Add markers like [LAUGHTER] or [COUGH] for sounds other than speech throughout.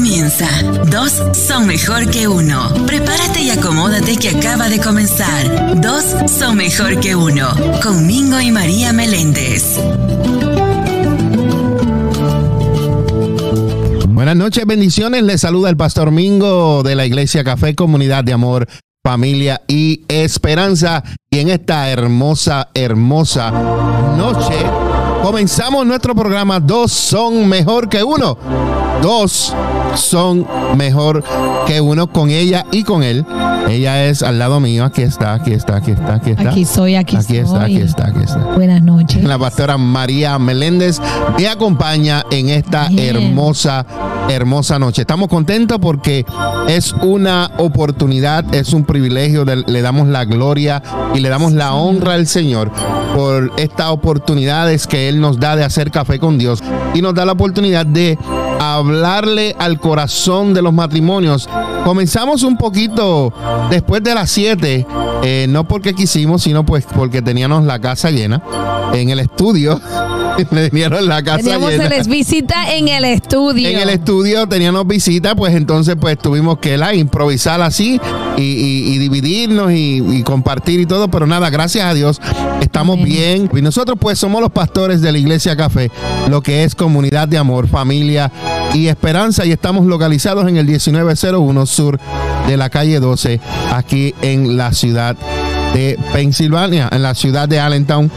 Comienza. Dos son mejor que uno. Prepárate y acomódate que acaba de comenzar. Dos son mejor que uno. Con Mingo y María Meléndez. Buenas noches, bendiciones. Les saluda el pastor Mingo de la Iglesia Café, Comunidad de Amor, Familia y Esperanza. Y en esta hermosa, hermosa noche comenzamos nuestro programa. Dos son mejor que uno dos son mejor que uno con ella y con él. Ella es al lado mío, aquí está, aquí está, aquí está, aquí está. Aquí soy, aquí, aquí está, aquí está, aquí está. Buenas noches. La pastora María Meléndez me acompaña en esta hermosa, hermosa noche. Estamos contentos porque es una oportunidad, es un privilegio, le damos la gloria y le damos la honra al Señor por estas oportunidades que Él nos da de hacer café con Dios y nos da la oportunidad de hablarle al corazón de los matrimonios. Comenzamos un poquito después de las 7, eh, no porque quisimos, sino pues porque teníamos la casa llena en el estudio. [LAUGHS] me dieron la casa Teníamos llena. les visita en el estudio. En el estudio teníamos visita, pues entonces pues tuvimos que la improvisar así y, dividirnos y, compartir y todo, pero nada, gracias a Dios estamos bien. Y nosotros pues somos los pastores de la Iglesia Café, lo que es comunidad de amor, familia y esperanza y estamos localizados en el 1901 sur de la calle 12, aquí en la ciudad de Pensilvania, en la ciudad de Allentown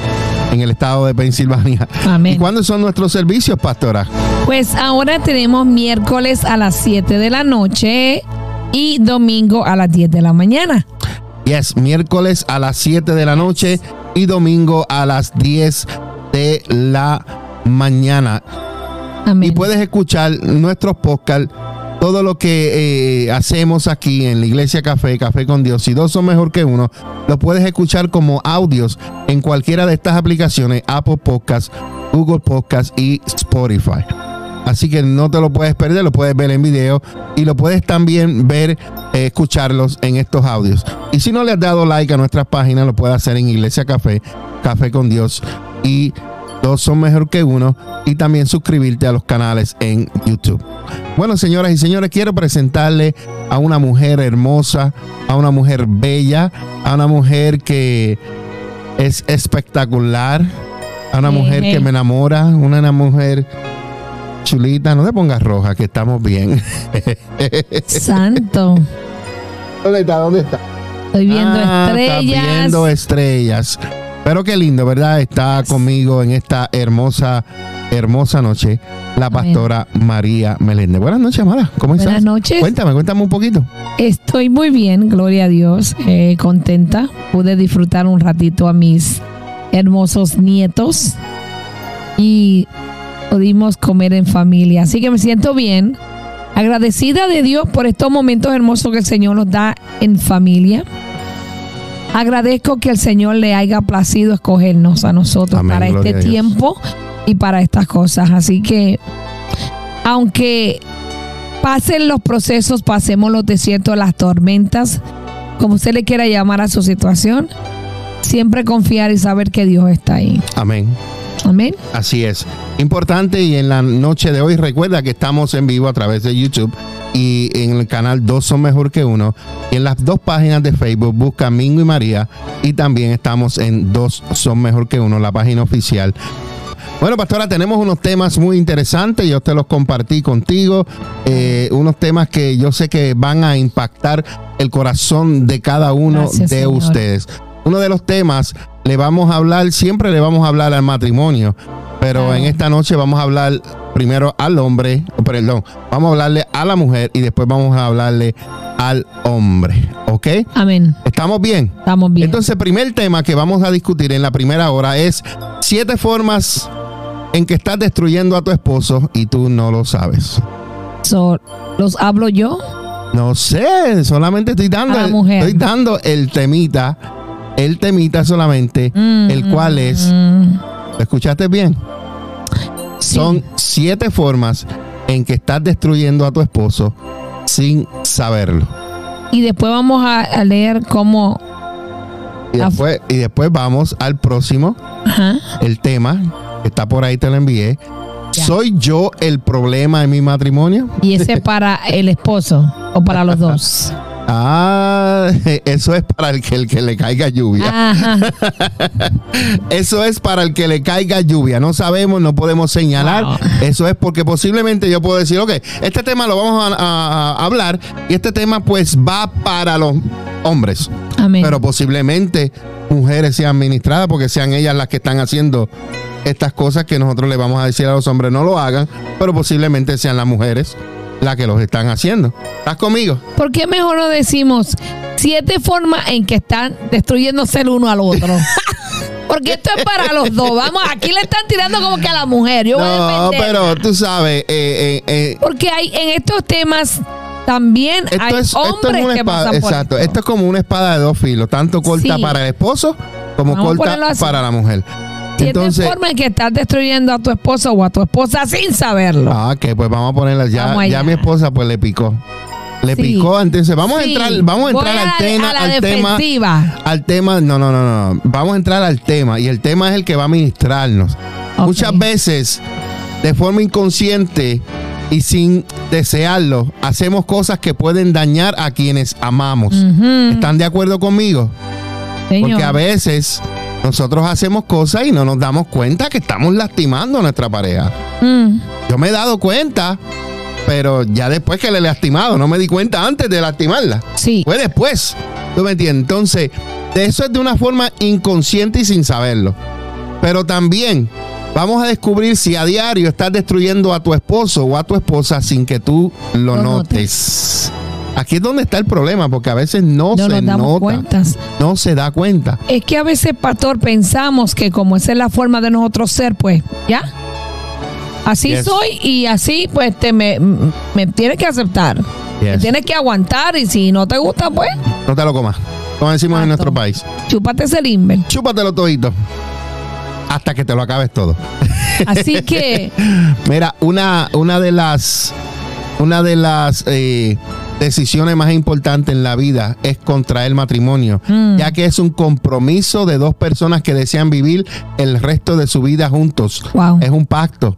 en el estado de Pensilvania. Amén. ¿Y cuándo son nuestros servicios, pastora? Pues ahora tenemos miércoles a las 7 de la noche y domingo a las 10 de la mañana. Yes, miércoles a las 7 de la noche y domingo a las 10 de la mañana. Amén. Y puedes escuchar nuestros podcasts todo lo que eh, hacemos aquí en la Iglesia Café, Café con Dios, si dos son mejor que uno, lo puedes escuchar como audios en cualquiera de estas aplicaciones, Apple Podcasts, Google Podcasts y Spotify. Así que no te lo puedes perder, lo puedes ver en video y lo puedes también ver, eh, escucharlos en estos audios. Y si no le has dado like a nuestras páginas, lo puedes hacer en Iglesia Café, Café con Dios y dos son mejor que uno y también suscribirte a los canales en YouTube. Bueno, señoras y señores, quiero presentarle a una mujer hermosa, a una mujer bella, a una mujer que es espectacular, a una mujer que me enamora, una mujer chulita, no te pongas roja, que estamos bien. Santo. ¿Dónde está? ¿Dónde está? Estoy viendo ah, estrellas. viendo estrellas. Pero qué lindo, ¿verdad? Está conmigo en esta hermosa, hermosa noche la pastora María Meléndez. Buenas noches, Amada. ¿Cómo estás? Buenas noches. Cuéntame, cuéntame un poquito. Estoy muy bien, gloria a Dios, eh, contenta. Pude disfrutar un ratito a mis hermosos nietos y pudimos comer en familia. Así que me siento bien, agradecida de Dios por estos momentos hermosos que el Señor nos da en familia Agradezco que el Señor le haya placido escogernos a nosotros para este tiempo y para estas cosas. Así que, aunque pasen los procesos, pasemos los desiertos, las tormentas, como usted le quiera llamar a su situación, siempre confiar y saber que Dios está ahí. Amén. Amén. Así es. Importante y en la noche de hoy recuerda que estamos en vivo a través de YouTube y en el canal Dos son mejor que uno. Y en las dos páginas de Facebook busca Mingo y María y también estamos en Dos son mejor que uno, la página oficial. Bueno, pastora, tenemos unos temas muy interesantes, yo te los compartí contigo, eh, unos temas que yo sé que van a impactar el corazón de cada uno de ustedes. Uno de los temas le vamos a hablar, siempre le vamos a hablar al matrimonio, pero en esta noche vamos a hablar primero al hombre, perdón, vamos a hablarle a la mujer y después vamos a hablarle al hombre. ¿Ok? Amén. ¿Estamos bien? Estamos bien. Entonces, el primer tema que vamos a discutir en la primera hora es siete formas en que estás destruyendo a tu esposo y tú no lo sabes. ¿Los hablo yo? No sé, solamente estoy dando, A la mujer. estoy dando el temita, el temita solamente, Mm, el cual es, mm, ¿lo escuchaste bien? sí. Son siete formas en que estás destruyendo a tu esposo sin saberlo. Y después vamos a, a leer cómo. Y Ah, después, y después vamos al próximo, Ajá. el tema, que está por ahí, te lo envié. Ya. ¿Soy yo el problema en mi matrimonio? Y ese para el esposo o para los dos. [LAUGHS] Ah, [LAUGHS] eso es para el que, el que le caiga lluvia. [LAUGHS] Eso es para el que le caiga lluvia. No sabemos, no podemos señalar. Wow. Eso es porque posiblemente yo puedo decir, ok, este tema lo vamos a, a- a hablar y este tema pues va para los hombres. Amén. Pero posiblemente mujeres sean ministradas porque sean ellas las que están haciendo estas cosas que nosotros le vamos a decir a los hombres no lo hagan, pero posiblemente sean las mujeres las que los están haciendo. ¿Estás conmigo? ¿Por qué mejor no decimos siete formas en que están destruyéndose el uno al otro? [LAUGHS] Porque esto es para los dos. Vamos, aquí le están tirando como que a la mujer. Yo voy a No, pero tú sabes, eh, eh, eh, Porque hay en estos temas también Esto hay es, esto es hombres una que espada, pasan por exacto. esto. Esto es como una espada de dos filos, tanto corta Sí. para el esposo como Vamos corta para la mujer. Entonces, formas en que estás destruyendo a tu esposo o a tu esposa sin saberlo. ah, que pues vamos a ponerla ya. Ya mi esposa pues le picó. Le Sí. picó, entonces vamos a entrar, vamos a entrar al tema, al tema, defensiva. al tema, no, no, no, no, vamos a entrar al tema y el tema es el que va a ministrarnos. Muchas veces, de forma inconsciente y sin desearlo, hacemos cosas que pueden dañar a quienes amamos. ¿Están de acuerdo conmigo? Señor. Porque a veces nosotros hacemos cosas y no nos damos cuenta que estamos lastimando a nuestra pareja. Mm, Yo me he dado cuenta, pero ya después que le he lastimado, no me di cuenta antes de lastimarla. sí. Fue después. ¿Tú me entiendes? Entonces, eso es de una forma inconsciente y sin saberlo. Pero también vamos a descubrir si a diario estás destruyendo a tu esposo o a tu esposa sin que tú lo, Lo notes. Aquí es donde está el problema, porque a veces no, No se nos damos nota, cuentas. no se da cuenta. Es que a veces, pastor, pensamos que como esa es la forma de nosotros ser, pues, ya. Así Yes. soy y así, pues, te me, me tienes que aceptar. Me tienes que aguantar y si no te gusta, pues, No te lo comas. Como decimos en nuestro país. chúpate ese limber. Chúpatelo todito. Hasta que te lo acabes todo. Así [LAUGHS] que, Mira, una, una de las una de las eh, decisiones más importantes en la vida es contraer matrimonio, Mm. ya que es un compromiso de dos personas que desean vivir el resto de su vida juntos. Wow. Es un pacto.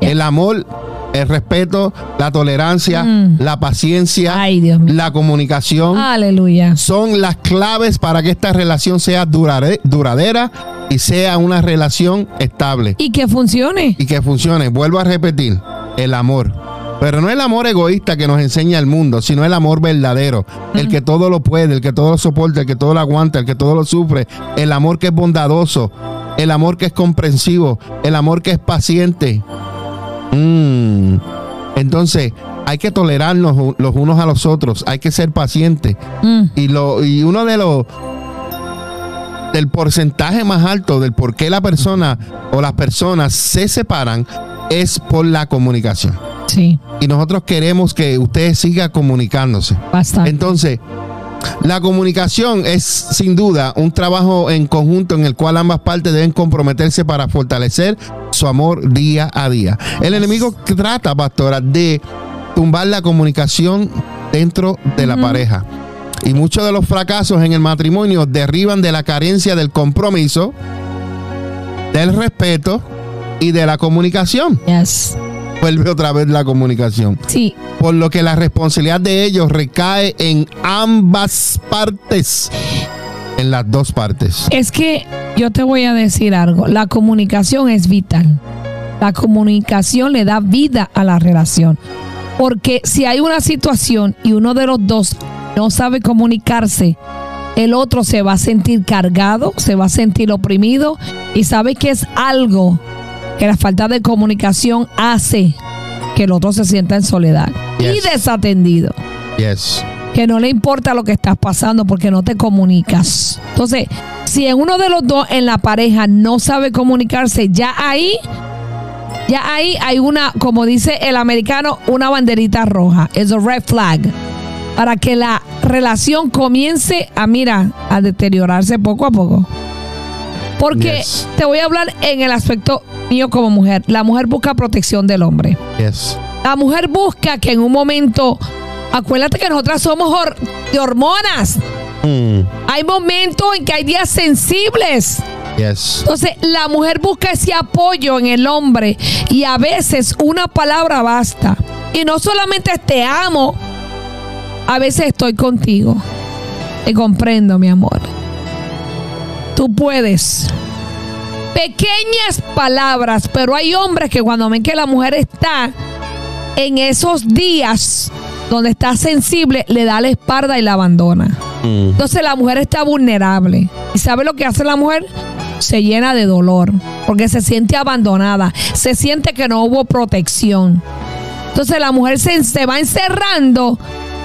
Yeah. El amor, el respeto, la tolerancia, Mm. la paciencia, ay, la comunicación Aleluya. son las claves para que esta relación sea durare- duradera y sea una relación estable Y que funcione. y que funcione. Vuelvo a repetir, el amor. Pero no el amor egoísta que nos enseña el mundo, sino el amor verdadero, el que todo lo puede, el que todo lo soporta, el que todo lo aguanta, el que todo lo sufre, el amor que es bondadoso, el amor que es comprensivo, el amor que es paciente. Mm. Entonces, hay que tolerarnos los unos a los otros, hay que ser pacientes. Mm, Y, lo, y uno de los del porcentaje más alto del por qué la persona o las personas se separan es por la comunicación. Sí, Y nosotros queremos que usted siga comunicándose. bastante. Entonces, la comunicación es sin duda un trabajo en conjunto en el cual ambas partes deben comprometerse para fortalecer su amor día a día. El enemigo trata, pastora, de tumbar la comunicación dentro de la pareja. Y muchos de los fracasos en el matrimonio derivan de la carencia del compromiso, del respeto y de la comunicación. Yes. Vuelve otra vez la comunicación Sí, por lo que la responsabilidad de ellos recae en ambas partes, en las dos partes. es que yo te voy a decir algo. La comunicación es vital. La comunicación le da vida a la relación. Porque si hay una situación y uno de los dos no sabe comunicarse, el otro se va a sentir cargado, se va a sentir oprimido y sabe que es algo que la falta de comunicación hace que el otro se sienta en soledad y desatendido Yes. que no le importa lo que estás pasando porque no te comunicas. Entonces, si en uno de los dos en la pareja no sabe comunicarse, ya ahí, ya ahí hay una, como dice el americano, una banderita roja. Es a red flag. para que la relación comience a, mira, a deteriorarse poco a poco. Porque Yes. te voy a hablar en el aspecto mío como mujer. La mujer busca protección del hombre. Yes. La mujer busca que en un momento, acuérdate que nosotras somos hor- de hormonas. Mm, Hay momentos en que hay días sensibles. yes. Entonces, la mujer busca ese apoyo en el hombre y a veces una palabra basta. Y no solamente te amo, a veces estoy contigo. Te comprendo, mi amor. Tú puedes. Pequeñas palabras, pero hay hombres que cuando ven que la mujer está en esos días donde está sensible, le da la espalda y la abandona. Mm, Entonces la mujer está vulnerable. ¿Y sabe lo que hace la mujer? Se llena de dolor porque se siente abandonada, se siente que no hubo protección. Entonces la mujer se, se va encerrando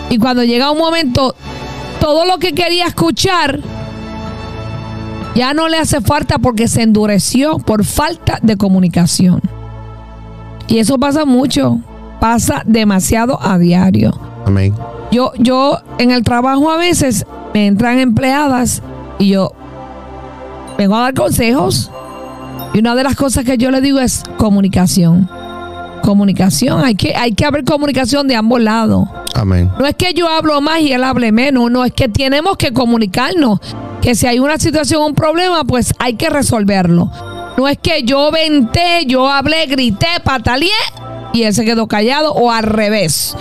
y cuando llega un momento, todo lo que quería escuchar ya no le hace falta porque se endureció por falta de comunicación. Y eso pasa mucho, pasa demasiado a diario. amén. Yo, yo en el trabajo a veces me entran empleadas y yo vengo a dar consejos. Y una de las cosas que yo le digo es comunicación. Comunicación, hay que, hay que haber comunicación de ambos lados. Amén. No es que yo hablo más y él hable menos, no, es que tenemos que comunicarnos. Que si hay una situación, un problema, pues hay que resolverlo. No es que yo venté, yo hablé, grité, pataleé y él se quedó callado o al revés.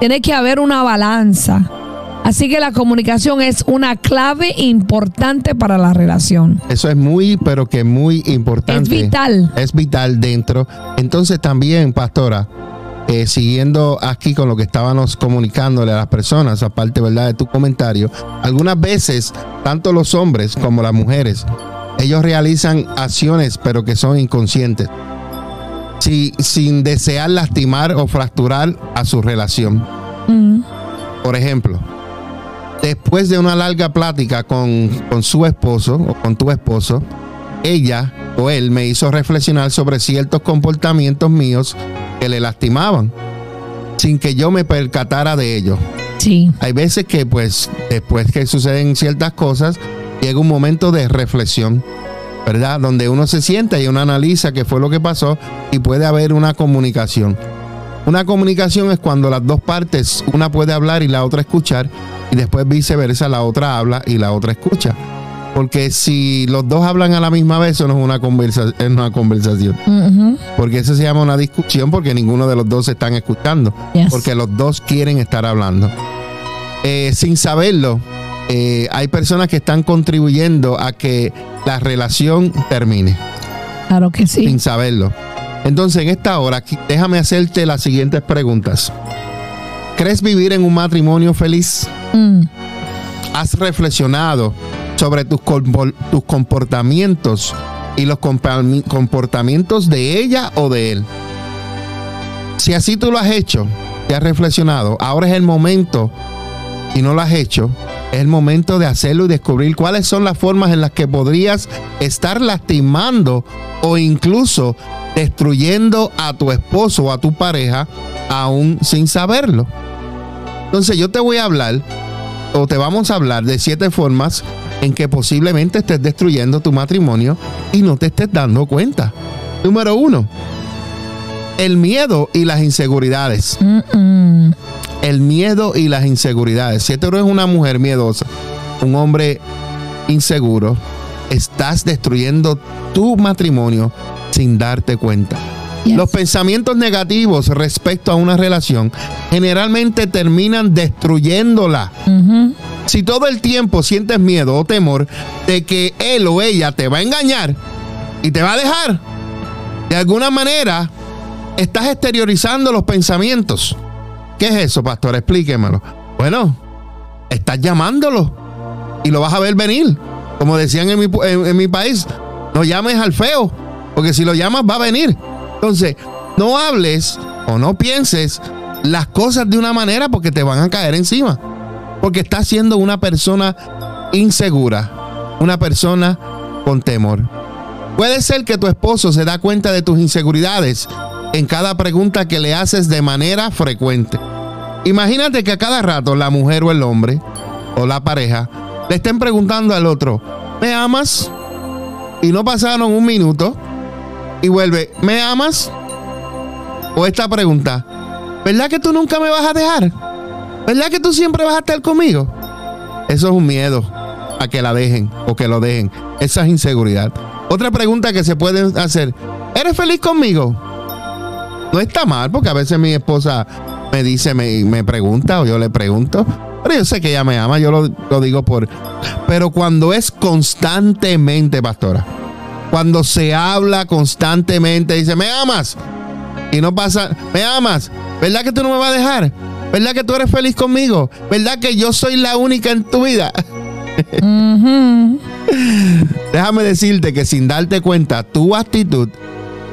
Tiene que haber una balanza. Así que la comunicación es una clave importante para la relación. Eso es muy, pero que muy importante. Es vital. Es vital dentro. Entonces también, pastora, eh, siguiendo aquí con lo que estábamos comunicándole a las personas, aparte, ¿verdad? De tu comentario, algunas veces, tanto los hombres como las mujeres, ellos realizan acciones, pero que son inconscientes. Si- sin desear lastimar o fracturar a su relación. Por ejemplo, después de una larga plática con, con su esposo o con tu esposo, ella o él me hizo reflexionar sobre ciertos comportamientos míos que le lastimaban, sin que yo me percatara de ello. sí. Hay veces que pues después que suceden ciertas cosas, llega un momento de reflexión, ¿verdad? Donde uno se sienta y uno analiza qué fue lo que pasó y puede haber una comunicación. Una comunicación es cuando las dos partes, una puede hablar y la otra escuchar, y después viceversa, la otra habla y la otra escucha. Porque si los dos hablan a la misma vez, eso no es una, conversa- es una conversación. Porque eso se llama una discusión porque ninguno de los dos se están escuchando. Yes. Porque los dos quieren estar hablando. Eh, sin saberlo, eh, hay personas que están contribuyendo a que la relación termine. Claro que sí. Sin saberlo. Entonces, en esta hora, déjame hacerte las siguientes preguntas. ¿Crees vivir en un matrimonio feliz? Mm, ¿Has reflexionado sobre tus, tus comportamientos y los comportamientos de ella o de él? Si así tú lo has hecho, te has reflexionado, ahora es el momento, y no lo has hecho, es el momento de hacerlo y descubrir cuáles son las formas en las que podrías estar lastimando o incluso destruyendo a tu esposo o a tu pareja aún sin saberlo. Entonces yo te voy a hablar o te vamos a hablar de siete formas en que posiblemente estés destruyendo tu matrimonio y no te estés dando cuenta. Número uno, el miedo y las inseguridades. mm, mm. El miedo y las inseguridades. Si tú eres una mujer miedosa, un hombre inseguro, estás destruyendo tu matrimonio sin darte cuenta. Yes. Los pensamientos negativos respecto a una relación generalmente terminan destruyéndola. Ujú. Si todo el tiempo sientes miedo o temor de que él o ella te va a engañar y te va a dejar, de alguna manera estás exteriorizando los pensamientos. ¿Qué es eso, pastor? Explíquemelo. Bueno, estás llamándolo y lo vas a ver venir. Como decían en mi, en- en mi país, no llames al feo, porque si lo llamas va a venir. Entonces, no hables o no pienses las cosas de una manera porque te van a caer encima. Porque estás siendo una persona insegura, una persona con temor. Puede ser que tu esposo se da cuenta de tus inseguridades en cada pregunta que le haces de manera frecuente. Imagínate que a cada rato la mujer o el hombre o la pareja le estén preguntando al otro, ¿me amas? Y no pasaron un minuto y vuelve, ¿me amas? O esta pregunta, ¿verdad que tú nunca me vas a dejar? ¿Verdad que tú siempre vas a estar conmigo? Eso es un miedo a que la dejen o que lo dejen. Esa es inseguridad. Otra pregunta que se puede hacer, ¿eres feliz conmigo? No está mal, porque a veces mi esposa me dice, me, pregunta o yo le pregunto. Pero yo sé que ella me ama, yo lo, lo digo por... Pero cuando es constantemente, pastora, cuando se habla constantemente, dice, ¿me amas? Y no pasa, ¿me amas? ¿Verdad que tú no me vas a dejar? ¿Verdad que tú eres feliz conmigo? ¿Verdad que yo soy la única en tu vida? [LAUGHS] Déjame decirte que sin darte cuenta, tu actitud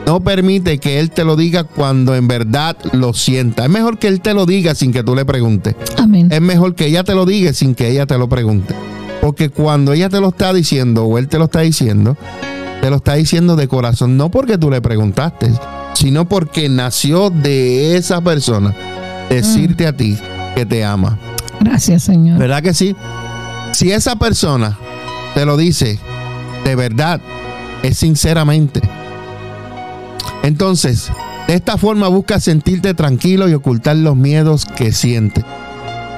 no permite que Él te lo diga cuando en verdad lo sienta. Es mejor que Él te lo diga sin que tú le preguntes. Amén. Es mejor que ella te lo diga sin que ella te lo pregunte. Porque cuando ella te lo está diciendo o Él te lo está diciendo, te lo está diciendo de corazón, no porque tú le preguntaste, sino porque nació de esa persona decirte a ti que te ama. Gracias, Señor. ¿Verdad que sí? Si esa persona te lo dice de verdad, es sinceramente. Entonces, de esta forma busca sentirte tranquilo y ocultar los miedos que sientes.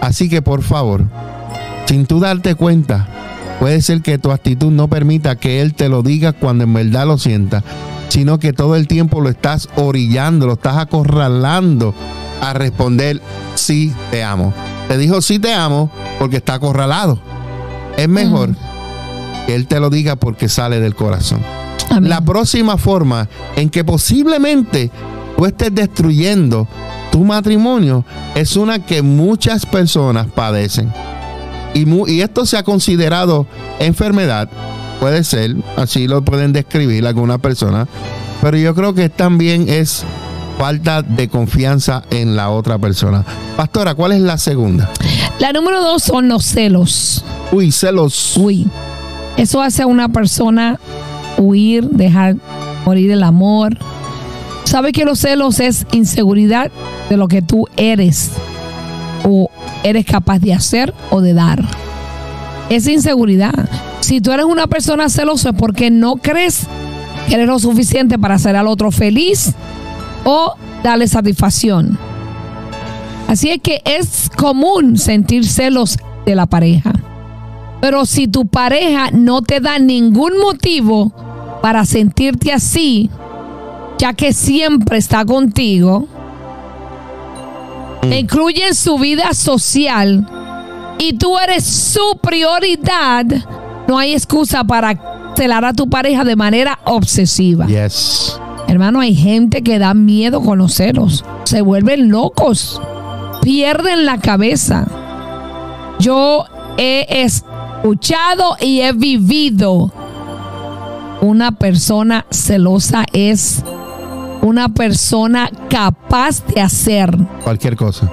Así que por favor, sin tú darte cuenta, puede ser que tu actitud no permita que él te lo diga cuando en verdad lo sienta, sino que todo el tiempo lo estás orillando, lo estás acorralando a responder sí te amo. Te dijo sí te amo porque está acorralado. Es mejor que Él te lo diga porque sale del corazón. La próxima forma en que posiblemente tú estés destruyendo tu matrimonio es una que muchas personas padecen. Y, y esto se ha considerado enfermedad. Puede ser, así lo pueden describir algunas personas. Pero yo creo que también es falta de confianza en la otra persona. Pastora, ¿cuál es la segunda? La número dos son los celos. Uy, celos. Uy. Eso hace a una persona huir, dejar morir el amor. ¿Sabe que los celos es inseguridad de lo que tú eres o eres capaz de hacer o de dar? Es inseguridad. Si tú eres una persona celosa es porque no crees que eres lo suficiente para hacer al otro feliz o darle satisfacción. Así es que es común sentir celos de la pareja. Pero si tu pareja no te da ningún motivo para sentirte así, ya que siempre está contigo, mm. incluye en su vida social y tú eres su prioridad, no hay excusa para celar a tu pareja de manera obsesiva. Yes. Hermano, hay gente que da miedo con los celos. Se vuelven locos. Pierden la cabeza. Yo he escuchado y he vivido. Una persona celosa es una persona capaz de hacer cualquier cosa.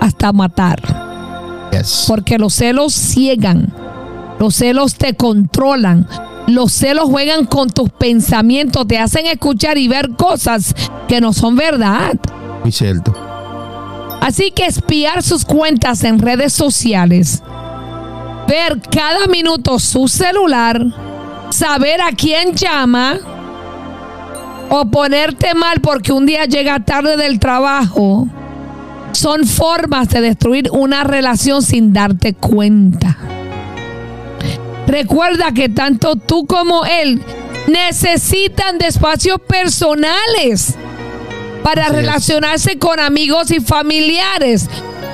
Hasta matar. Porque los celos ciegan. Los celos te controlan. Los celos juegan con tus pensamientos, te hacen escuchar y ver cosas que no son verdad. Muy cierto. Así que espiar sus cuentas en redes sociales, ver cada minuto su celular, saber a quién llama o ponerte mal porque un día llega tarde del trabajo, son formas de destruir una relación sin darte cuenta. Recuerda que tanto tú como él necesitan de espacios personales para relacionarse con amigos y familiares.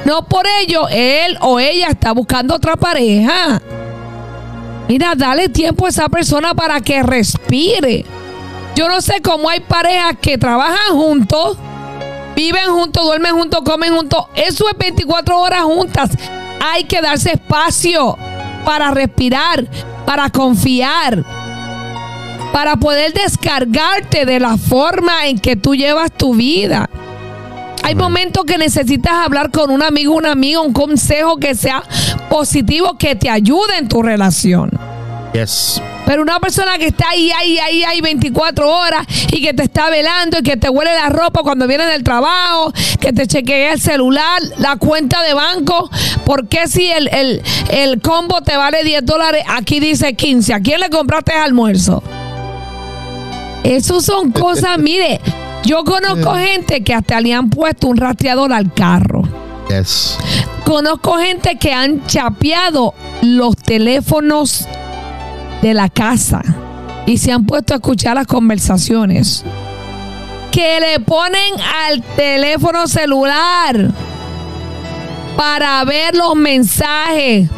No por ello él o ella está buscando otra pareja. Mira, dale tiempo a esa persona para que respire. Yo no sé cómo hay parejas que trabajan juntos, viven juntos, duermen juntos, comen juntos. Eso es 24 horas juntas. Hay que darse espacio para respirar, para confiar, para poder descargarte de la forma en que tú llevas tu vida. Hay momentos que necesitas hablar con un amigo, un amigo, un consejo que sea positivo, que te ayude en tu relación. Yes. Pero una persona que está ahí, ahí, ahí, ahí 24 horas y que te está velando y que te huele la ropa cuando viene del trabajo, que te chequea el celular, la cuenta de banco, ¿por qué si el, el, el combo te vale 10 dólares, aquí dice 15? ¿A quién le compraste el almuerzo? Esas son cosas, [LAUGHS] mire, yo conozco gente que hasta le han puesto un rastreador al carro. Yes. Conozco gente que han chapeado los teléfonos de la casa y se han puesto a escuchar las conversaciones. Que le ponen al teléfono celular para ver los mensajes,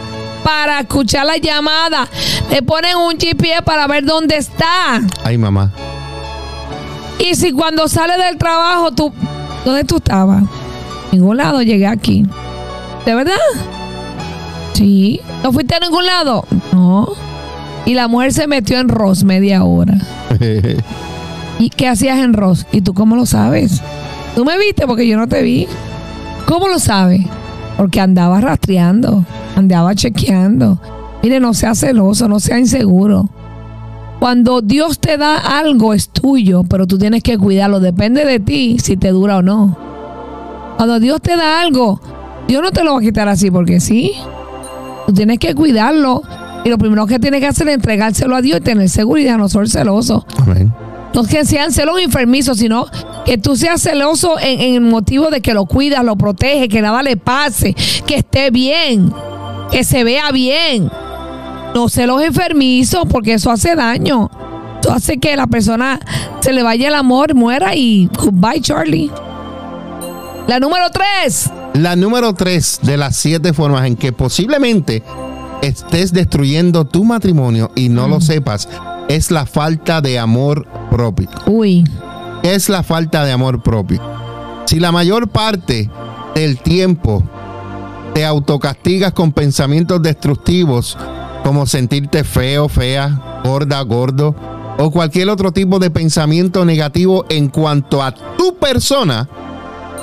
para escuchar las llamadas. Le ponen un GPS para ver dónde está. Ay, mamá. Y si cuando sale del trabajo, tú, ¿dónde tú estabas? En ningún lado llegué aquí. ¿De verdad? Sí. ¿No fuiste a ningún lado? No. Y la mujer se metió en Ross media hora. [LAUGHS] ¿Y qué hacías en Ross? ¿Y tú cómo lo sabes? Tú me viste porque yo no te vi. ¿Cómo lo sabes? Porque andaba rastreando, andaba chequeando. Mire, no sea celoso, no sea inseguro. Cuando Dios te da algo es tuyo, pero tú tienes que cuidarlo. Depende de ti si te dura o no. Cuando Dios te da algo, Dios no te lo va a quitar así porque sí. Tú tienes que cuidarlo. Y lo primero que tienes que hacer es entregárselo a Dios y tener seguridad, no ser celoso. Amén. No que sean celos enfermizos, sino que tú seas celoso en, en el motivo de que lo cuidas, lo protege, que nada le pase, que esté bien, que se vea bien. No celos enfermizos, porque eso hace daño. Eso hace que la persona se le vaya el amor, muera y goodbye, Charlie. La número tres. La número tres de las siete formas en que posiblemente estés destruyendo tu matrimonio y no lo sepas es la falta de amor propio. Uy, ¿Qué es la falta de amor propio? Si la mayor parte del tiempo te autocastigas con pensamientos destructivos como sentirte feo, fea, gorda, gordo o cualquier otro tipo de pensamiento negativo en cuanto a tu persona,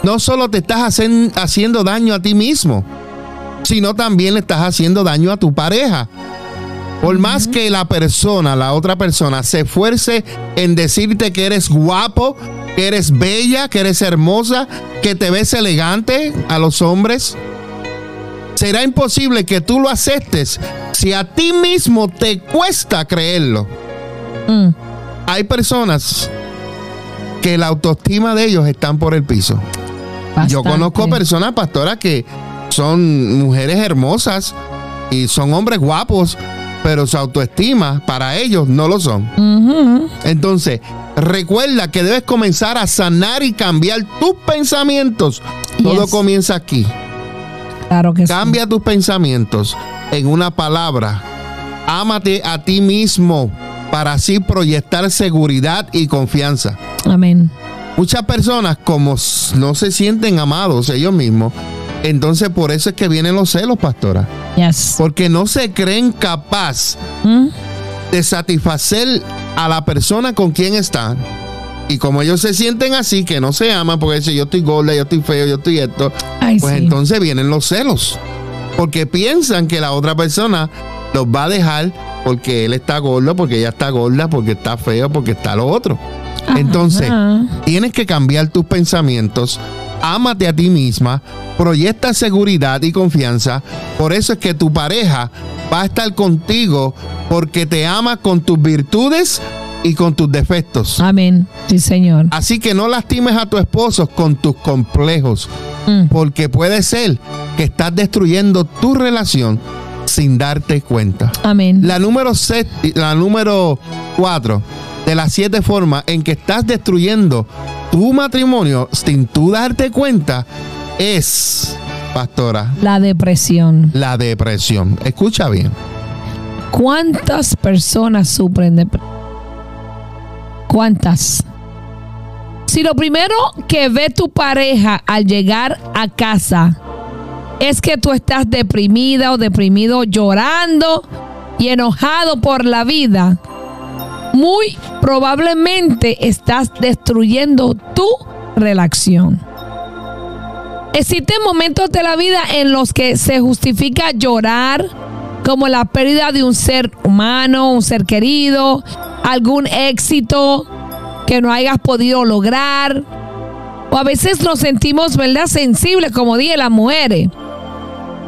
no solo te estás hacen- haciendo daño a ti mismo, sino también le estás haciendo daño a tu pareja. Por más que la persona, la otra persona, se esfuerce en decirte que eres guapo, que eres bella, que eres hermosa, que te ves elegante a los hombres, será imposible que tú lo aceptes si a ti mismo te cuesta creerlo. mm, Hay personas que la autoestima de ellos están por el piso. Yo conozco personas, pastoras, que son mujeres hermosas y son hombres guapos, pero su autoestima para ellos no lo son. Entonces, recuerda que debes comenzar a sanar y cambiar tus pensamientos. Todo comienza aquí. Claro que sí. Cambia tus pensamientos en una palabra. Ámate a ti mismo para así proyectar seguridad y confianza. Amén. Muchas personas como no se sienten amados ellos mismos, entonces por eso es que vienen los celos, pastora. Yes. Porque no se creen capaz Mm, de satisfacer a la persona con quien están. Y como ellos se sienten así, que no se aman, porque dicen yo estoy gorda, yo estoy feo, yo estoy esto, Ay, pues sí. entonces vienen los celos. Porque piensan que la otra persona los va a dejar porque él está gordo, porque ella está gorda, porque está feo, porque está lo otro. Entonces, tienes que cambiar tus pensamientos. Ámate a ti misma, proyecta seguridad y confianza. Por eso es que tu pareja va a estar contigo porque te ama con tus virtudes y con tus defectos. Amén. Sí, Señor. Así que no lastimes a tu esposo con tus complejos, Mm, porque puede ser que estás destruyendo tu relación sin darte cuenta. Amén. La número, la número cuatro de las siete formas en que estás destruyendo tu matrimonio sin tú darte cuenta es, pastora, La depresión. la depresión. Escucha bien. ¿Cuántas personas sufren de ¿Cuántas? Si lo primero que ve tu pareja al llegar a casa es que tú estás deprimida o deprimido llorando y enojado por la vida, muy probablemente estás destruyendo tu relación. Existen momentos de la vida en los que se justifica llorar, como la pérdida de un ser humano, un ser querido, algún éxito que no hayas podido lograr. O a veces nos sentimos, ¿verdad?, sensibles, como dije, las mujeres.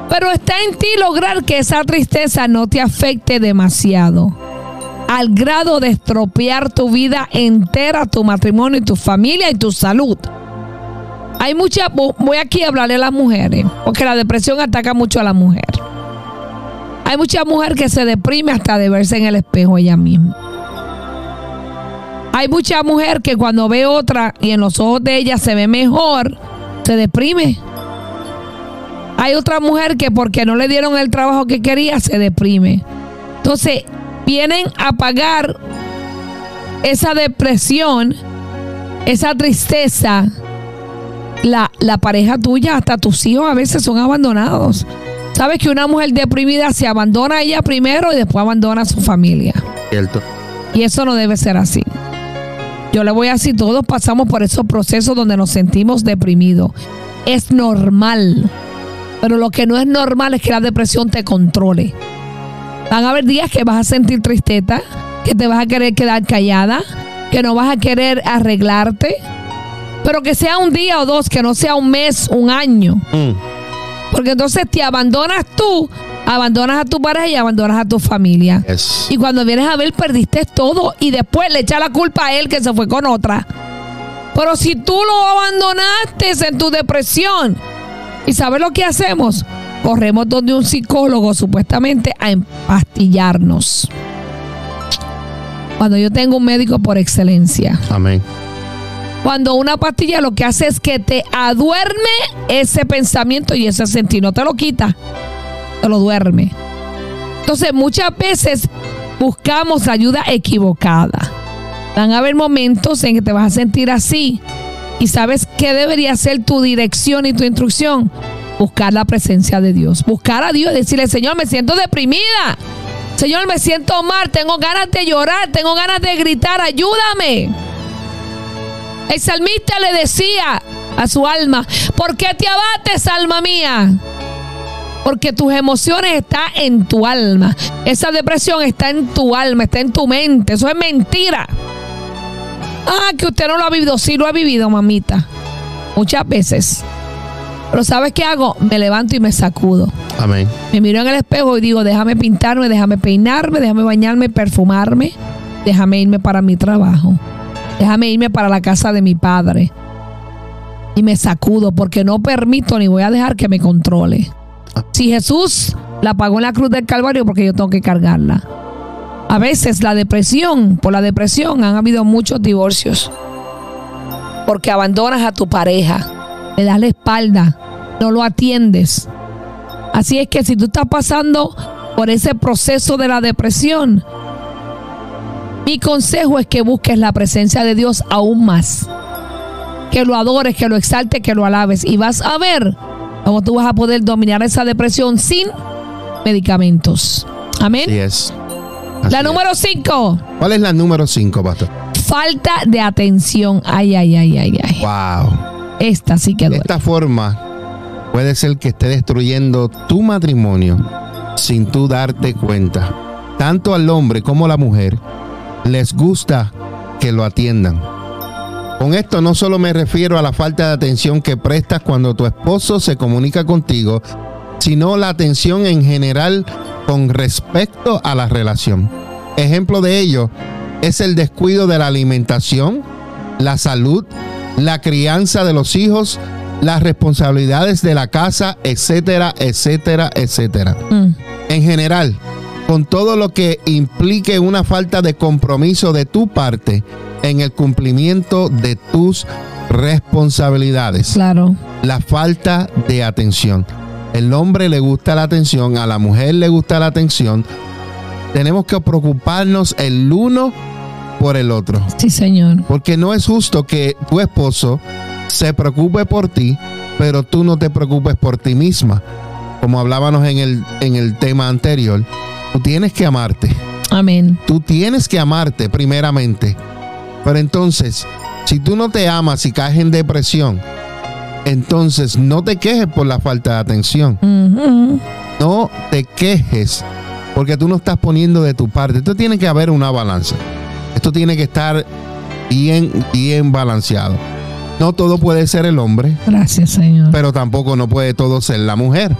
Pero está en ti lograr que esa tristeza no te afecte demasiado. Al grado de estropear tu vida entera, tu matrimonio y tu familia y tu salud. Hay muchas, voy aquí a hablarle a las mujeres, porque la depresión ataca mucho a la mujer. Hay mucha mujer que se deprime hasta de verse en el espejo ella misma. Hay mucha mujer que cuando ve otra y en los ojos de ella se ve mejor, se deprime. Hay otra mujer que porque no le dieron el trabajo que quería, se deprime. Entonces, vienen a pagar esa depresión, esa tristeza, la, la, pareja tuya, hasta tus hijos a veces son abandonados. Sabes que una mujer deprimida se abandona a ella primero y después abandona a su familia. Cierto. Y eso no debe ser así. Yo le voy a decir, todos pasamos por esos procesos donde nos sentimos deprimidos. Es normal. Pero lo que no es normal es que la depresión te controle. Van a haber días que vas a sentir tristeza, que te vas a querer quedar callada, que no vas a querer arreglarte. Pero que sea un día o dos, que no sea un mes, un año. Mm. Porque entonces te abandonas tú, abandonas a tu pareja y abandonas a tu familia. Y cuando vienes a ver, perdiste todo y después le echa la culpa a él que se fue con otra. Pero si tú lo abandonaste en tu depresión, ¿y sabes lo que hacemos? Corremos donde un psicólogo supuestamente a empastillarnos. Cuando yo tengo un médico por excelencia. Amén. Cuando una pastilla lo que hace es que te aduerme ese pensamiento y ese sentir, no te lo quita, te lo duerme. Entonces muchas veces buscamos ayuda equivocada. Van a haber momentos en que te vas a sentir así y sabes qué debería ser tu dirección y tu instrucción. Buscar la presencia de Dios. Buscar a Dios y decirle, Señor, me siento deprimida. Señor, me siento mal. Tengo ganas de llorar. Tengo ganas de gritar. Ayúdame. El salmista le decía a su alma, ¿por qué te abates, alma mía? Porque tus emociones están en tu alma. Esa depresión está en tu alma, está en tu mente. Eso es mentira. Ah, que usted no lo ha vivido. Sí lo ha vivido, mamita. Muchas veces. Pero ¿sabes qué hago? Me levanto y me sacudo. Amén. Me miro en el espejo y digo, déjame pintarme, déjame peinarme, déjame bañarme, perfumarme, déjame irme para mi trabajo. Déjame irme para la casa de mi padre. Y me sacudo porque no permito ni voy a dejar que me controle. Si Jesús la pagó en la cruz del Calvario, porque yo tengo que cargarla. A veces la depresión, por la depresión han habido muchos divorcios. Porque abandonas a tu pareja, le das la espalda, no lo atiendes. Así es que si tú estás pasando por ese proceso de la depresión, mi consejo es que busques la presencia de Dios aún más. Que lo adores, que lo exaltes, que lo alabes. Y vas a ver cómo tú vas a poder dominar esa depresión sin medicamentos. Amén. Así es. la número 5. ¿Cuál es la número 5, pastor? Falta de atención. Ay, ay, ay, ay, ay. Wow. Esta sí que De esta forma puede ser que esté destruyendo tu matrimonio sin tú darte cuenta. Tanto al hombre como a la mujer les gusta que lo atiendan. Con esto no solo me refiero a la falta de atención que prestas cuando tu esposo se comunica contigo, sino la atención en general con respecto a la relación. Ejemplo de ello es el descuido de la alimentación, la salud, la crianza de los hijos, las responsabilidades de la casa, etcétera, etcétera, etcétera. Mm. En general, con todo lo que implique una falta de compromiso de tu parte en el cumplimiento de tus responsabilidades. Claro. La falta de atención. El hombre le gusta la atención, a la mujer le gusta la atención. Tenemos que preocuparnos el uno por el otro. Sí, Señor. Porque no es justo que tu esposo se preocupe por ti, pero tú no te preocupes por ti misma. Como hablábamos en el, en el tema anterior, Tú tienes que amarte. Amén. Tú tienes que amarte primeramente. Pero entonces, si tú no te amas y caes en depresión, entonces no te quejes por la falta de atención. no te quejes porque tú no estás poniendo de tu parte. Esto tiene que haber una balanza. Esto tiene que estar bien, bien balanceado. No todo puede ser el hombre, Gracias, Señor. pero tampoco no puede todo ser la mujer.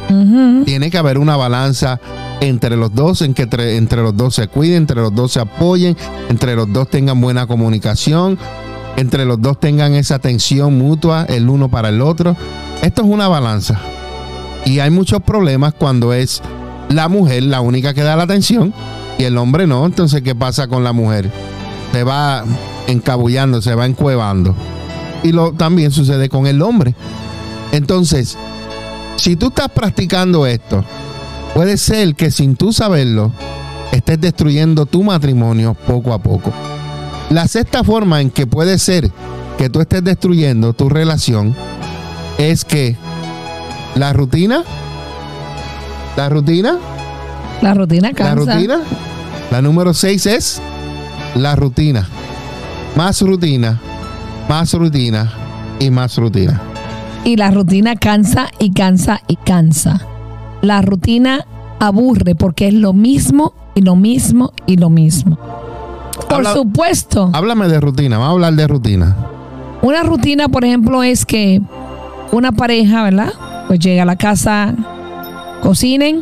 Tiene que haber una balanza entre los dos, en que entre, entre los dos se cuiden, entre los dos se apoyen, entre los dos tengan buena comunicación, entre los dos tengan esa atención mutua el uno para el otro. Esto es una balanza. Y hay muchos problemas cuando es la mujer la única que da la atención y el hombre no. Entonces, ¿qué pasa con la mujer? Se va encabullando, se va encuevando. Y lo también sucede con el hombre. Entonces, si tú estás practicando esto, puede ser que sin tú saberlo, estés destruyendo tu matrimonio poco a poco. La sexta forma en que puede ser que tú estés destruyendo tu relación es que la rutina, la rutina, La rutina cansa. la rutina, la número seis es la rutina. Más rutina, más rutina y más rutina. Y la rutina cansa y cansa y cansa. La rutina aburre porque es lo mismo y lo mismo y lo mismo. Por Habla- supuesto, Háblame de rutina, vamos a hablar de rutina. una rutina, por ejemplo, es que una pareja, ¿verdad? Pues llega a la casa, cocinen,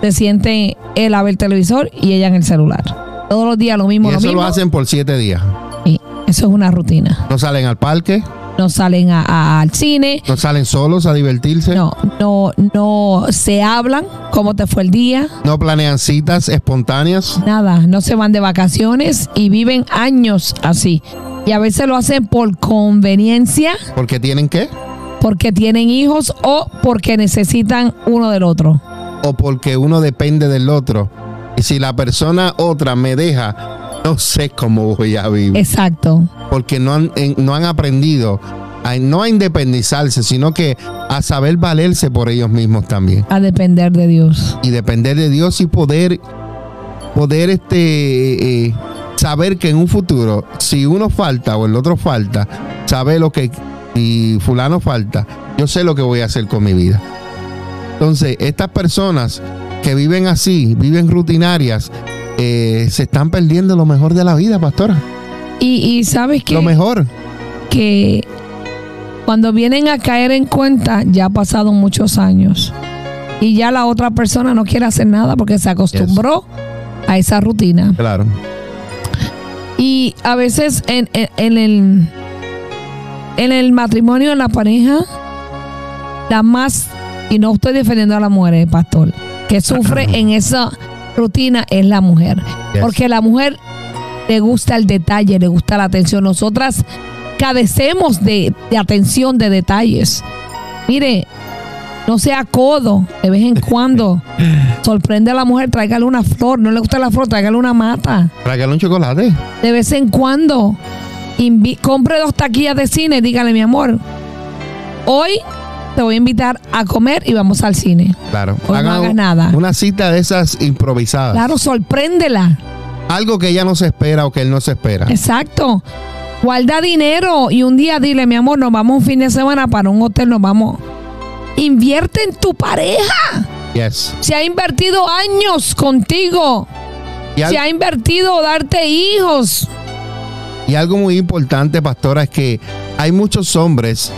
se sienten él a ver el televisor y ella en el celular. Todos los días lo mismo, Y lo eso mismo. lo hacen por siete días. Y eso es una rutina. No salen al parque, No salen a- a- al cine, no salen solos a divertirse, no, no, no, no se hablan cómo te fue el día, planean citas espontáneas. nada, no se van de vacaciones y viven años así. Y a veces lo hacen por conveniencia, Porque tienen que, porque tienen hijos o porque necesitan uno del otro. o porque uno depende del otro. Y si la persona otra me deja, no sé cómo voy a vivir. Exacto. Porque no han, no han aprendido a, no a independizarse, sino que a saber valerse por ellos mismos también. A depender de Dios. y depender de Dios y poder poder este eh, saber que en un futuro si uno falta o el otro falta sabe lo que y fulano falta yo sé lo que voy a hacer con mi vida entonces estas personas que viven así viven rutinarias eh, se están perdiendo lo mejor de la vida pastora Y, y sabes que, lo mejor que cuando vienen a caer en cuenta, ya ha pasado muchos años. Y ya la otra persona no quiere hacer nada porque se acostumbró a esa rutina. claro Y a veces en, en- en el, en el matrimonio, en la pareja, la más, y no estoy defendiendo a la mujer, eh, pastor, que [CLEARS THROAT] sufre en esa rutina es la mujer. Yes. Porque la mujer le gusta el detalle, le gusta la atención. Nosotras cadecemos de, de atención, de detalles. Mire, no sea codo de vez en [LAUGHS] cuando. Sorprende a la mujer, tráigale una flor. No le gusta la flor, tráigale una mata tráigale un chocolate de vez en cuando invi- compre dos taquillas de cine, dígale mi amor, hoy te voy a invitar a comer y vamos al cine. claro no hagas nada. una cita de esas improvisadas Claro, sorpréndela. algo que ella no se espera o que él no se espera Exacto. Guarda dinero y un día dile, mi amor, nos vamos un fin de semana para un hotel, nos vamos. Invierte en tu pareja. yes Se ha invertido años contigo. al- Se ha invertido darte hijos. y algo muy importante pastora es que hay muchos hombres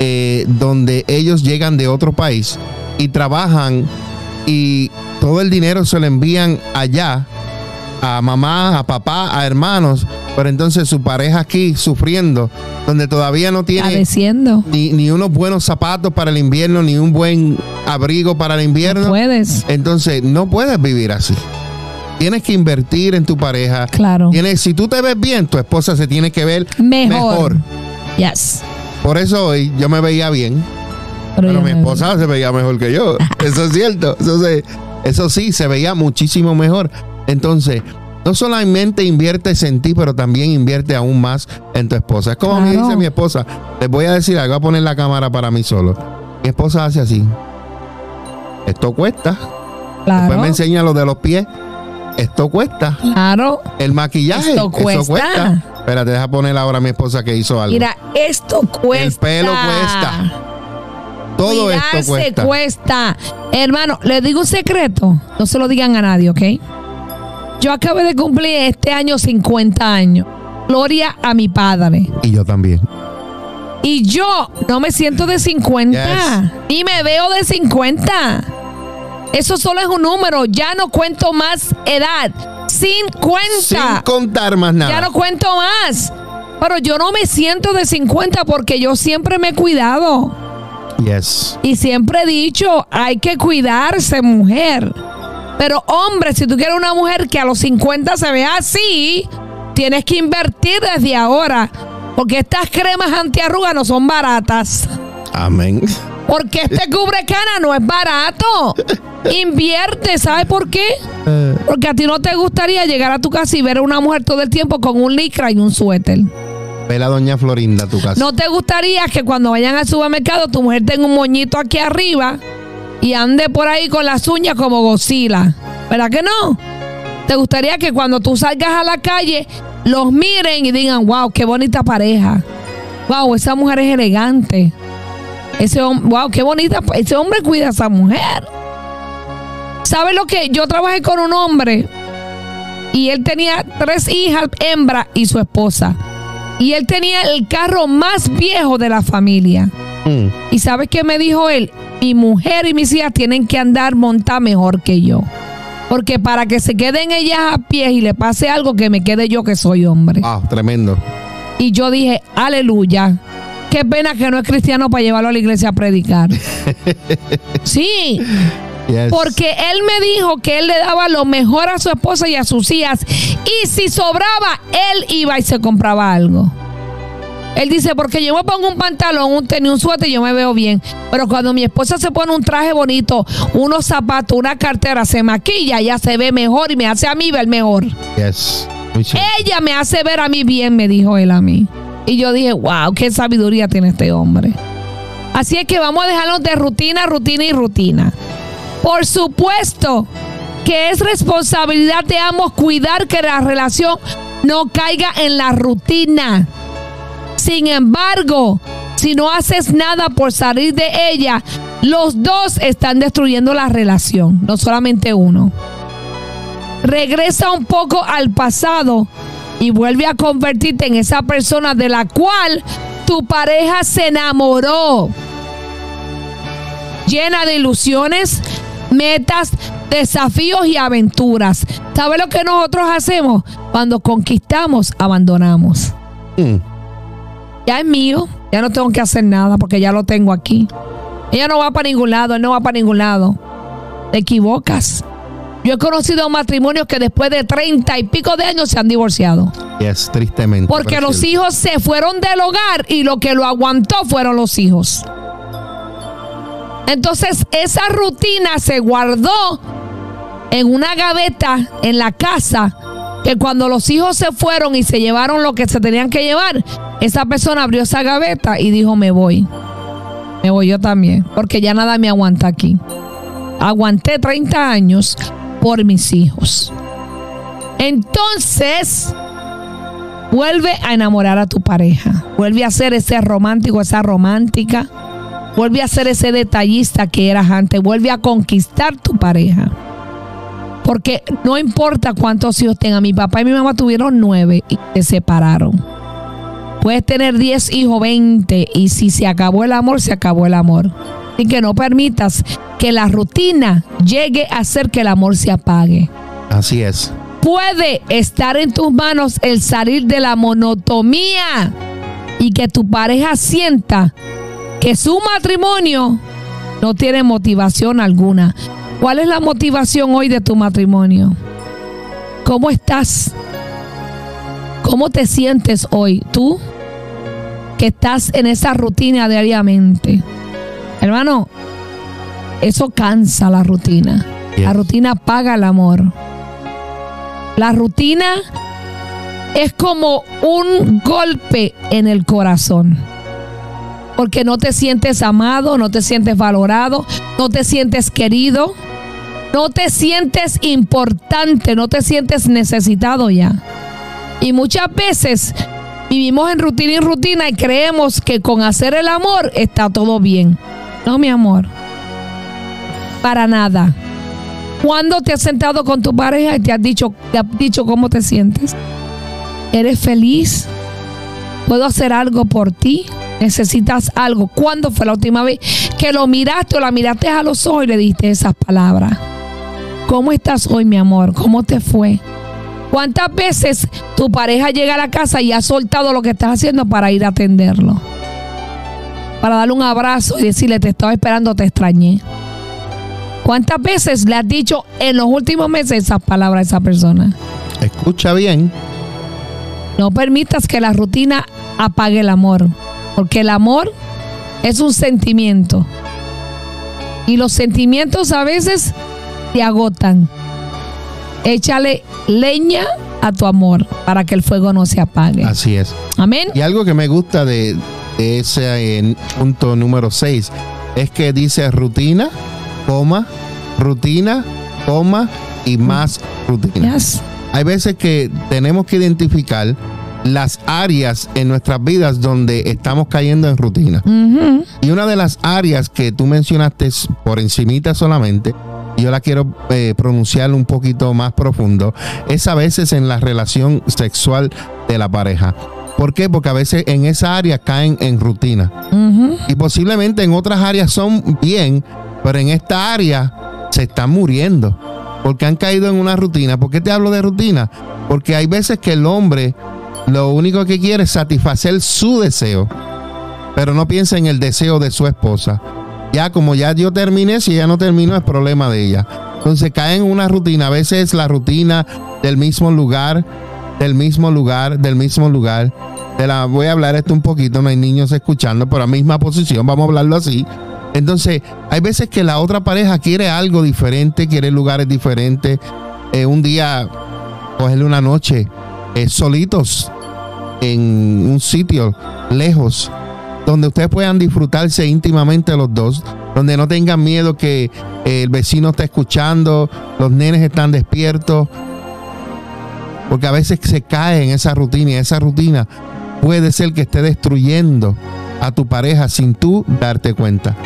eh, donde ellos llegan de otro país y trabajan y todo el dinero se lo envían allá a mamá, a papá, a hermanos, pero entonces su pareja aquí sufriendo, donde todavía no tiene ni, ni unos buenos zapatos para el invierno, ni un buen abrigo para el invierno. Puedes. Entonces no puedes vivir así. Tienes que invertir en tu pareja. Claro. Tienes, si tú te ves bien, tu esposa se tiene que ver Mejor. mejor. Yes. Por eso hoy yo me veía bien, Pero, mi me- esposa se veía mejor que yo. [LAUGHS] Eso es cierto. Eso, se- eso sí, se veía muchísimo mejor. Entonces, no solamente inviertes en ti, pero también invierte aún más en tu esposa. Es como me Claro. dice mi esposa. Les voy a decir algo, voy a poner la cámara para mí solo. Mi esposa hace así. Esto cuesta. Claro. Después me enseña lo de los pies. Esto cuesta. Claro. El maquillaje. Esto Eso cuesta. cuesta. Espérate, deja poner ahora a mi esposa que hizo algo. Mira, esto cuesta. pelo cuesta. Todo esto cuesta. cuesta. Hermano, les digo un secreto. No se lo digan a nadie, ¿ok? Yo acabé de cumplir este año 50 años. Gloria a mi padre. Y yo también. Y yo no me siento de 50. Y me veo de 50. Eso solo es un número. Ya no cuento más edad. 50. Sin contar más nada. Ya no cuento más. Pero yo no me siento de 50 porque yo siempre me he cuidado. Yes. Y siempre he dicho, hay que cuidarse, mujer. Pero hombre, si tú quieres una mujer que a los 50 se vea así, tienes que invertir desde ahora. Porque estas cremas antiarrugas no son baratas. Amén. Porque este cubre cana no es barato. Invierte, ¿sabes por qué? Eh. Porque a ti no te gustaría llegar a tu casa y ver a una mujer todo el tiempo con un licra y un suéter. Ve la doña Florinda a tu casa. ¿No te gustaría que cuando vayan al supermercado tu mujer tenga un moñito aquí arriba y ande por ahí con las uñas como Godzilla? ¿Verdad que no? ¿Te gustaría que cuando tú salgas a la calle los miren y digan, wow, qué bonita pareja? Wow, esa mujer es elegante. Ese hombre, wow, qué bonita. Ese hombre cuida a esa mujer. ¿Sabes lo que? Yo trabajé con un hombre y él tenía tres hijas, hembra y su esposa. Y él tenía el carro más viejo de la familia. Mm. ¿Y sabes qué me dijo él? Mi mujer y mis hijas tienen que andar montar mejor que yo. Porque para que se queden ellas a pie y le pase algo, que me quede yo que soy hombre. Ah, tremendo. Y yo dije, aleluya. Qué pena que no es cristiano para llevarlo a la iglesia a predicar. [LAUGHS] sí. Porque él me dijo que él le daba lo mejor a su esposa y a sus hijas. Y si sobraba, él iba y se compraba algo. Él dice, porque yo me pongo un pantalón, un tenis, un suéter y yo me veo bien. Pero cuando mi esposa se pone un traje bonito, unos zapatos, una cartera, se maquilla, ya se ve mejor y me hace a mí ver mejor. Ella me hace ver a mí bien, me dijo él a mí. Y yo dije, wow, qué sabiduría tiene este hombre. Así es que vamos a dejarnos de rutina, rutina y rutina. Por supuesto que es responsabilidad de ambos cuidar que la relación no caiga en la rutina. Sin embargo, si no haces nada por salir de ella, los dos están destruyendo la relación, no solamente uno. Regresa un poco al pasado y vuelve a convertirte en esa persona de la cual tu pareja se enamoró. Llena de ilusiones, metas, desafíos y aventuras. ¿Sabe lo que nosotros hacemos? Cuando conquistamos, abandonamos. Mm. Ya es mío, ya no tengo que hacer nada porque ya lo tengo aquí. Ella no va para ningún lado, él no va para ningún lado. Te equivocas. Yo he conocido matrimonios que después de treinta y pico de años se han divorciado. Es tristemente. Porque los hijos se fueron del hogar y lo que lo aguantó fueron los hijos. Entonces esa rutina se guardó en una gaveta en la casa que cuando los hijos se fueron y se llevaron lo que se tenían que llevar, esa persona abrió esa gaveta y dijo, me voy. Me voy yo también, porque ya nada me aguanta aquí. Aguanté 30 años por mis hijos. Entonces, vuelve a enamorar a tu pareja. Vuelve a ser ese romántico, esa romántica Vuelve a ser ese detallista que eras antes. Vuelve a conquistar tu pareja. Porque no importa cuántos hijos tenga. Mi papá y mi mamá tuvieron nueve y se separaron. Puedes tener diez hijos, veinte. Y si se acabó el amor, se acabó el amor. Y que no permitas que la rutina llegue a hacer que el amor se apague. Así es. Puede estar en tus manos el salir de la monotomía y que tu pareja sienta que su matrimonio no tiene motivación alguna. ¿Cuál es la motivación hoy de tu matrimonio? ¿Cómo estás? ¿Cómo te sientes hoy? Tú que estás en esa rutina diariamente. Hermano, eso cansa la rutina. La rutina paga el amor. La rutina es como un golpe en el corazón porque no te sientes amado, no te sientes valorado, no te sientes querido, no te sientes importante, no te sientes necesitado ya. Y muchas veces vivimos en rutina y rutina y creemos que con hacer el amor está todo bien. No, mi amor. Para nada. ¿Cuándo te has sentado con tu pareja y te has dicho, dicho cómo te sientes? ¿Eres feliz? ¿Puedo hacer algo por ti? ¿Necesitas algo? ¿Cuándo fue la última vez que lo miraste o la miraste a los ojos y le diste esas palabras? ¿Cómo estás hoy, mi amor? ¿Cómo te fue? ¿Cuántas veces tu pareja llega a la casa y ha soltado lo que estás haciendo para ir a atenderlo? Para darle un abrazo y decirle, te estaba esperando, te extrañé. ¿Cuántas veces le has dicho en los últimos meses esas palabras a esa persona? Escucha bien. No permitas que la rutina apague el amor, porque el amor es un sentimiento. Y los sentimientos a veces te agotan. Échale leña a tu amor para que el fuego no se apague. Así es. Amén. Y algo que me gusta de, de ese eh, punto número 6 es que dice rutina, coma, rutina, coma y más rutina. Yes. Hay veces que tenemos que identificar las áreas en nuestras vidas donde estamos cayendo en rutina. Y una de las áreas que tú mencionaste por encimita solamente, yo la quiero eh, pronunciar un poquito más profundo, es a veces en la relación sexual de la pareja. ¿Por qué? Porque a veces en esa área caen en rutina. Y posiblemente en otras áreas son bien, pero en esta área se están muriendo. Porque han caído en una rutina. ¿Por qué te hablo de rutina? Porque hay veces que el hombre lo único que quiere es satisfacer su deseo, pero no piensa en el deseo de su esposa. Ya como ya yo terminé, si ella no terminó es problema de ella. Entonces cae en una rutina. A veces es la rutina del mismo lugar, del mismo lugar, del mismo lugar. De la, voy a hablar esto un poquito, no hay niños escuchando, pero a misma posición, vamos a hablarlo así. Entonces, hay veces que la otra pareja quiere algo diferente, quiere lugares diferentes. Eh, un día, cogerle una noche eh, solitos en un sitio lejos, donde ustedes puedan disfrutarse íntimamente los dos, donde no tengan miedo que eh, el vecino está escuchando, los nenes están despiertos, porque a veces se cae en esa rutina y esa rutina puede ser que esté destruyendo a tu pareja sin tú darte cuenta.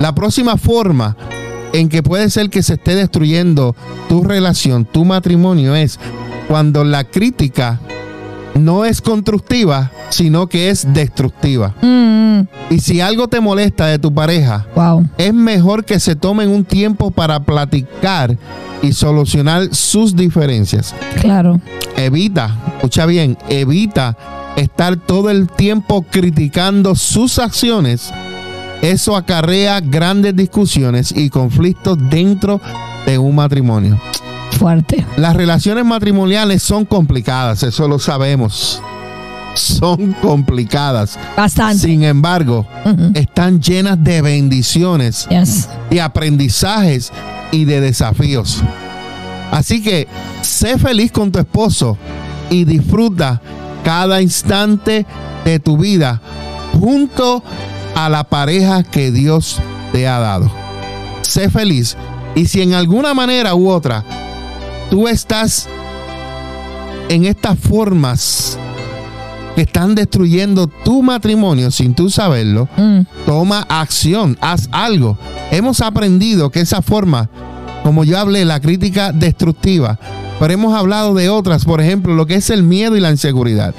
La próxima forma en que puede ser que se esté destruyendo tu relación, tu matrimonio, es cuando la crítica no es constructiva, sino que es destructiva. Mm, Y si algo te molesta de tu pareja, wow. es mejor que se tomen un tiempo para platicar y solucionar sus diferencias. Claro. Evita, escucha bien, evita estar todo el tiempo criticando sus acciones. Eso acarrea grandes discusiones y conflictos dentro de un matrimonio. Fuerte. Las relaciones matrimoniales son complicadas, eso lo sabemos. Son complicadas. Bastante. Sin embargo, están llenas de bendiciones, Yes. de aprendizajes y de desafíos. Así que sé feliz con tu esposo y disfruta cada instante de tu vida junto a la pareja que Dios te ha dado. Sé feliz y si en alguna manera u otra tú estás en estas formas que están destruyendo tu matrimonio sin tú saberlo, Mm, toma acción, haz algo. Hemos aprendido que esa forma, como yo hablé, la crítica destructiva, pero hemos hablado de otras, por ejemplo, lo que es el miedo y la inseguridad.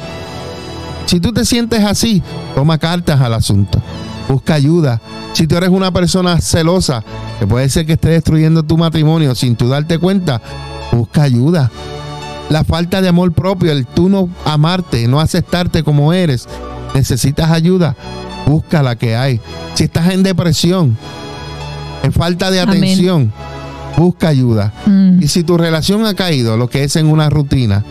Si tú te sientes así, toma cartas al asunto, busca ayuda. Si tú eres una persona celosa, que puede ser que esté destruyendo tu matrimonio sin tú darte cuenta, busca ayuda. La falta de amor propio, el tú no amarte, no aceptarte como eres, necesitas ayuda, busca la que hay. Si estás en depresión, en falta de Amén. atención, busca ayuda. mm. Y si tu relación ha caído, lo que es en una rutina,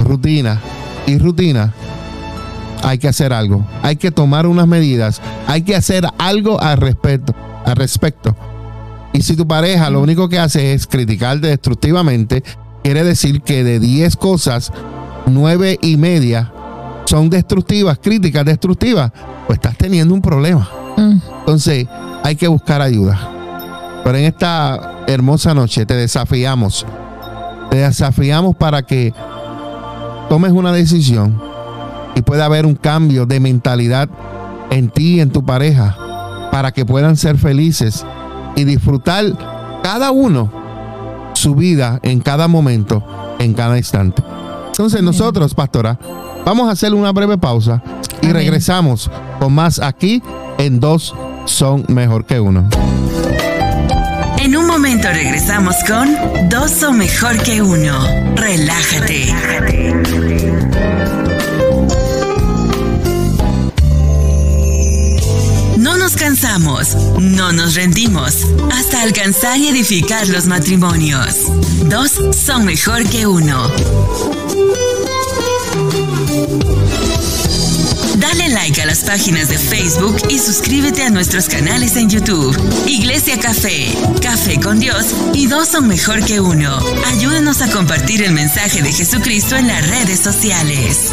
rutina y rutina, hay que hacer algo. Hay que tomar unas medidas. Hay que hacer algo al respecto. Al respecto. Y si tu pareja lo único que hace es criticarte destructivamente, quiere decir que de 10 cosas, 9 y media son destructivas, críticas destructivas, pues estás teniendo un problema. Mm. Entonces, hay que buscar ayuda. Pero en esta hermosa noche te desafiamos. Te desafiamos para que tomes una decisión y pueda haber un cambio de mentalidad en ti y en tu pareja para que puedan ser felices y disfrutar cada uno su vida en cada momento, en cada instante. Entonces nosotros, pastora, vamos a hacer una breve pausa y regresamos con más aquí en Dos son mejor que uno. En un momento regresamos con Dos son mejor que uno. Relájate. No nos cansamos, no nos rendimos, hasta alcanzar y edificar los matrimonios. Dos son mejor que uno. Dale like a las páginas de Facebook y suscríbete a nuestros canales en YouTube. Iglesia Café, Café con Dios y dos son mejor que uno. Ayúdanos a compartir el mensaje de Jesucristo en las redes sociales.